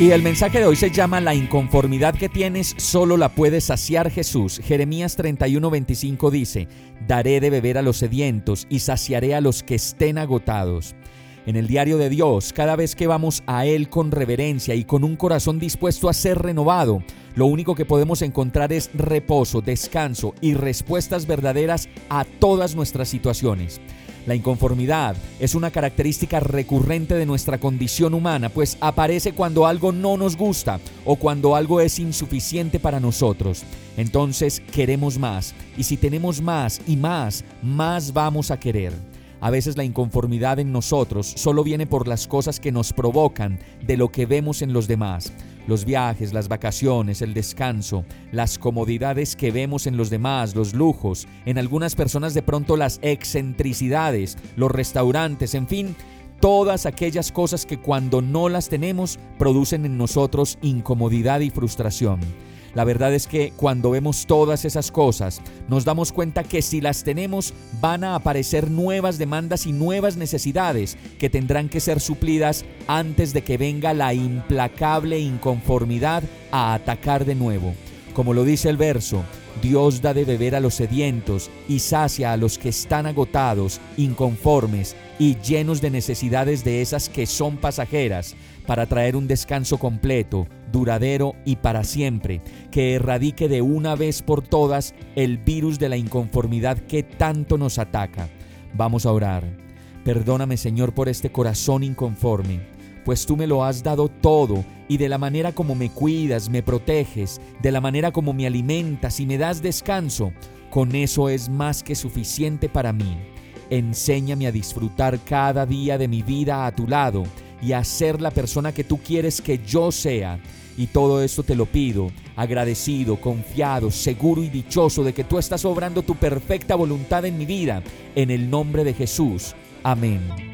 Y el mensaje de hoy se llama La inconformidad que tienes solo la puede saciar Jesús. Jeremías 31:25 dice, Daré de beber a los sedientos y saciaré a los que estén agotados. En el diario de Dios, cada vez que vamos a Él con reverencia y con un corazón dispuesto a ser renovado, lo único que podemos encontrar es reposo, descanso y respuestas verdaderas a todas nuestras situaciones. La inconformidad es una característica recurrente de nuestra condición humana, pues aparece cuando algo no nos gusta o cuando algo es insuficiente para nosotros. Entonces queremos más, y si tenemos más y más, más vamos a querer. A veces la inconformidad en nosotros solo viene por las cosas que nos provocan de lo que vemos en los demás los viajes, las vacaciones, el descanso, las comodidades que vemos en los demás, los lujos, en algunas personas de pronto las excentricidades, los restaurantes, en fin, todas aquellas cosas que cuando no las tenemos producen en nosotros incomodidad y frustración. La verdad es que cuando vemos todas esas cosas, nos damos cuenta que si las tenemos van a aparecer nuevas demandas y nuevas necesidades que tendrán que ser suplidas antes de que venga la implacable inconformidad a atacar de nuevo. Como lo dice el verso, Dios da de beber a los sedientos y sacia a los que están agotados, inconformes y llenos de necesidades de esas que son pasajeras, para traer un descanso completo, duradero y para siempre, que erradique de una vez por todas el virus de la inconformidad que tanto nos ataca. Vamos a orar. Perdóname Señor por este corazón inconforme, pues tú me lo has dado todo y de la manera como me cuidas, me proteges, de la manera como me alimentas y me das descanso, con eso es más que suficiente para mí. Enséñame a disfrutar cada día de mi vida a tu lado y a ser la persona que tú quieres que yo sea. Y todo esto te lo pido, agradecido, confiado, seguro y dichoso de que tú estás obrando tu perfecta voluntad en mi vida, en el nombre de Jesús. Amén.